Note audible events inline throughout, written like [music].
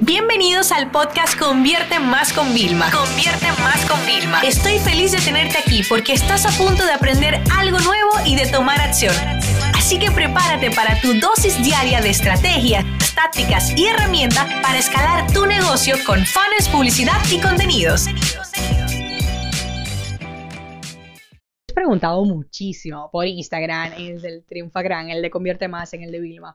Bienvenidos al podcast Convierte Más con Vilma. Convierte Más con Vilma. Estoy feliz de tenerte aquí porque estás a punto de aprender algo nuevo y de tomar acción. Así que prepárate para tu dosis diaria de estrategias, tácticas y herramientas para escalar tu negocio con fans, publicidad y contenidos. He preguntado muchísimo por Instagram, el del Triunfa Gran, el de Convierte Más en el de Vilma.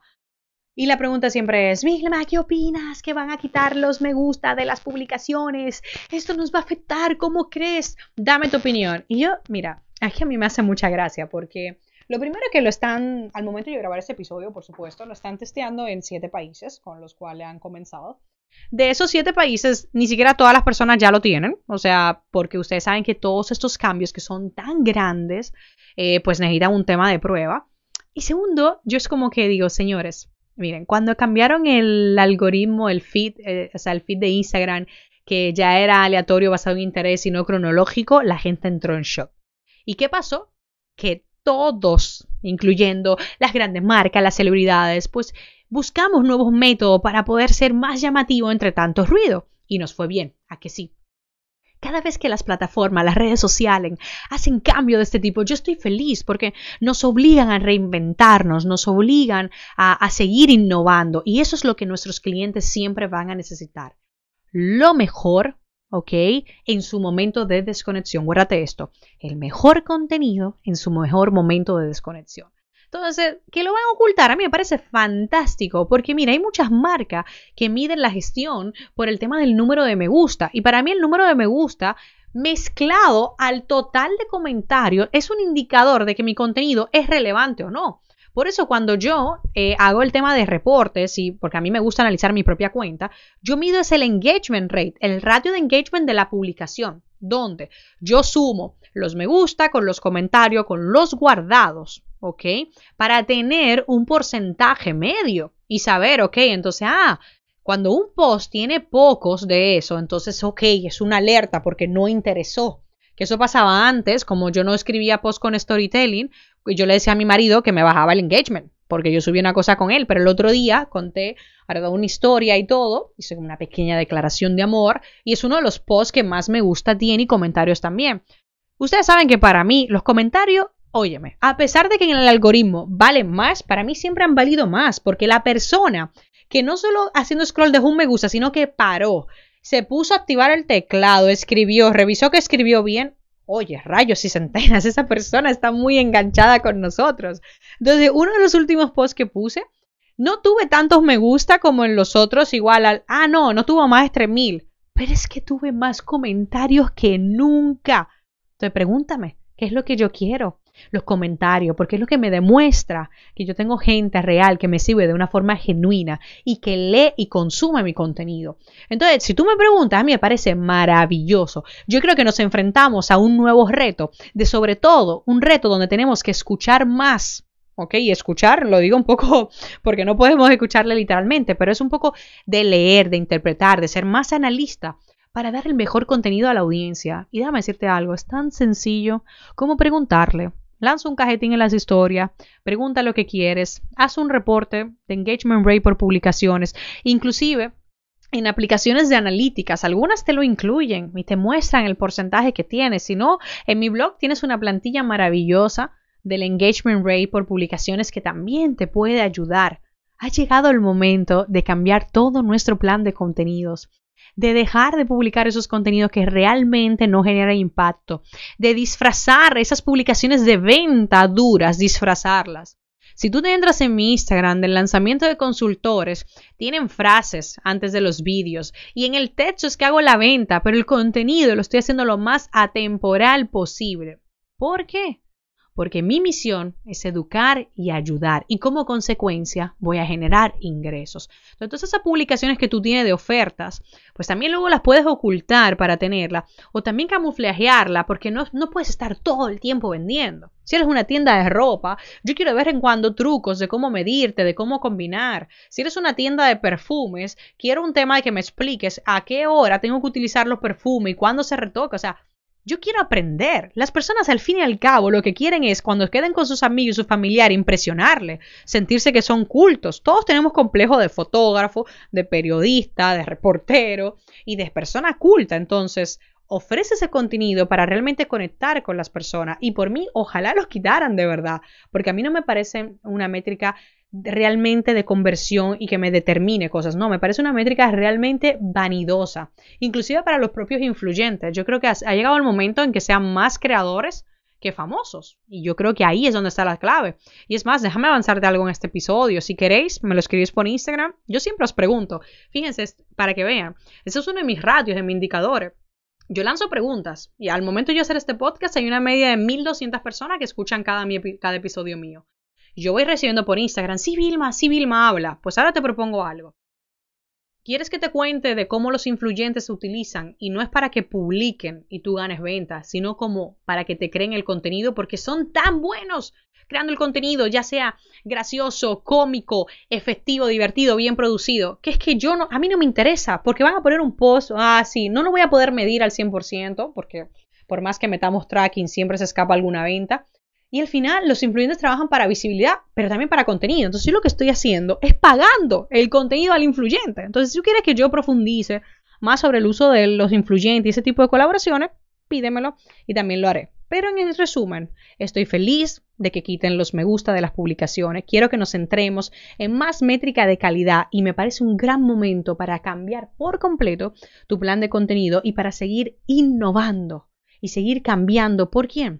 Y la pregunta siempre es, Vilma, ¿qué opinas? ¿Que van a quitar los me gusta de las publicaciones? ¿Esto nos va a afectar? ¿Cómo crees? Dame tu opinión. Y yo, mira, aquí a mí me hace mucha gracia porque lo primero que lo están, al momento de grabar este episodio, por supuesto, lo están testeando en siete países con los cuales han comenzado. De esos siete países, ni siquiera todas las personas ya lo tienen, o sea, porque ustedes saben que todos estos cambios que son tan grandes, eh, pues necesitan un tema de prueba. Y segundo, yo es como que digo, señores, Miren, cuando cambiaron el algoritmo, el feed, eh, o sea, el feed de Instagram, que ya era aleatorio basado en interés y no cronológico, la gente entró en shock. ¿Y qué pasó? Que todos, incluyendo las grandes marcas, las celebridades, pues buscamos nuevos métodos para poder ser más llamativo entre tanto ruido. Y nos fue bien, ¿a que sí? Cada vez que las plataformas, las redes sociales hacen cambio de este tipo, yo estoy feliz porque nos obligan a reinventarnos, nos obligan a, seguir innovando y eso es lo que nuestros clientes siempre van a necesitar. Lo mejor ¿ok? En su momento de desconexión. Guárdate esto, el mejor contenido en su mejor momento de desconexión. Entonces, que lo van a ocultar, a mí me parece fantástico, porque mira, hay muchas marcas que miden la gestión por el tema del número de me gusta, y para mí el número de me gusta mezclado al total de comentarios es un indicador de que mi contenido es relevante o no. Por eso cuando yo eh, hago el tema de reportes, y porque a mí me gusta analizar mi propia cuenta, yo mido es el engagement rate, el ratio de engagement de la publicación, donde yo sumo los me gusta con los comentarios, con los guardados. ¿ok? Para tener un porcentaje medio y saber, ok, entonces, ah, cuando un post tiene pocos de eso, entonces, ok, es una alerta porque no interesó. Que eso pasaba antes, como yo no escribía post con storytelling, yo le decía a mi marido que me bajaba el engagement, porque yo subí una cosa con él, pero el otro día conté, ahora una historia y todo, hice una pequeña declaración de amor, y es uno de los posts que más me gusta tiene y comentarios también. Ustedes saben que para mí los comentarios Óyeme, a pesar de que en el algoritmo valen más, para mí siempre han valido más, porque la persona que no solo haciendo scroll dejó un me gusta, sino que paró, se puso a activar el teclado, escribió, revisó que escribió bien. Oye, rayos y centenas, esa persona está muy enganchada con nosotros. Entonces, uno de los últimos posts que puse, no tuve tantos me gusta como en los otros, igual al, ah, no, no tuvo más de 3000, pero es que tuve más comentarios que nunca. Entonces, pregúntame, ¿qué es lo que yo quiero? Los comentarios, porque es lo que me demuestra que yo tengo gente real que me sirve de una forma genuina y que lee y consume mi contenido. Entonces, si tú me preguntas, a mí me parece maravilloso. Yo creo que nos enfrentamos a un nuevo reto, de sobre todo un reto donde tenemos que escuchar más. ¿ok? Escuchar, lo digo un poco [laughs] porque no podemos escucharle literalmente, pero es un poco de leer, de interpretar, de ser más analista para dar el mejor contenido a la audiencia. Y déjame decirte algo, es tan sencillo como preguntarle, lanza un cajetín en las historias, pregunta lo que quieres, haz un reporte de engagement rate por publicaciones, inclusive en aplicaciones de analíticas, algunas te lo incluyen y te muestran el porcentaje que tienes. Si no, en mi blog tienes una plantilla maravillosa del engagement rate por publicaciones que también te puede ayudar. Ha llegado el momento de cambiar todo nuestro plan de contenidos de dejar de publicar esos contenidos que realmente no generan impacto, de disfrazar esas publicaciones de venta duras, disfrazarlas. Si tú te entras en mi Instagram del lanzamiento de consultores, tienen frases antes de los vídeos y en el texto es que hago la venta, pero el contenido lo estoy haciendo lo más atemporal posible. ¿Por qué? Porque mi misión es educar y ayudar y como consecuencia voy a generar ingresos. Entonces esas publicaciones que tú tienes de ofertas, pues también luego las puedes ocultar para tenerla o también camuflajearla porque no, no puedes estar todo el tiempo vendiendo. Si eres una tienda de ropa, yo quiero ver en cuando trucos de cómo medirte, de cómo combinar. Si eres una tienda de perfumes, quiero un tema de que me expliques a qué hora tengo que utilizar los perfumes y cuándo se retoca. O sea, Yo quiero aprender. Las personas al fin y al cabo lo que quieren es cuando queden con sus amigos y sus familiares impresionarle, sentirse que son cultos. Todos tenemos complejo de fotógrafo, de periodista, de reportero y de persona culta. Entonces, ofrece ese contenido para realmente conectar con las personas. Y por mí, ojalá los quitaran de verdad, porque a mí no me parece una métrica realmente de conversión y que me determine cosas. No, me parece una métrica realmente vanidosa, inclusive para los propios influyentes. Yo creo que ha llegado el momento en que sean más creadores que famosos. Y yo creo que ahí es donde está la clave. Y es más, déjame avanzar de algo en este episodio. Si queréis, me lo escribís por Instagram. Yo siempre os pregunto. Fíjense, para que vean. Eso es uno de mis ratios, de mis indicadores. Yo lanzo preguntas y al momento de hacer este podcast hay una media de 1200 personas que escuchan cada, cada episodio mío yo voy recibiendo por Instagram, sí, Vilma, sí, Vilma habla. Pues ahora te propongo algo. ¿Quieres que te cuente de cómo los influyentes se utilizan? Y no es para que publiquen y tú ganes ventas, sino como para que te creen el contenido porque son tan buenos creando el contenido, ya sea gracioso, cómico, efectivo, divertido, bien producido, que es que yo no, a mí no me interesa, porque van a poner un post, ah, sí, no lo voy a poder medir al 100%, porque por más que metamos tracking, siempre se escapa alguna venta, y al final los influyentes trabajan para visibilidad, pero también para contenido. Entonces yo lo que estoy haciendo es pagando el contenido al influyente. Entonces si tú quieres que yo profundice más sobre el uso de los influyentes y ese tipo de colaboraciones, pídemelo y también lo haré. Pero en el resumen, estoy feliz de que quiten los me gusta de las publicaciones. Quiero que nos centremos en más métrica de calidad y me parece un gran momento para cambiar por completo tu plan de contenido y para seguir innovando y seguir cambiando. ¿Por quién?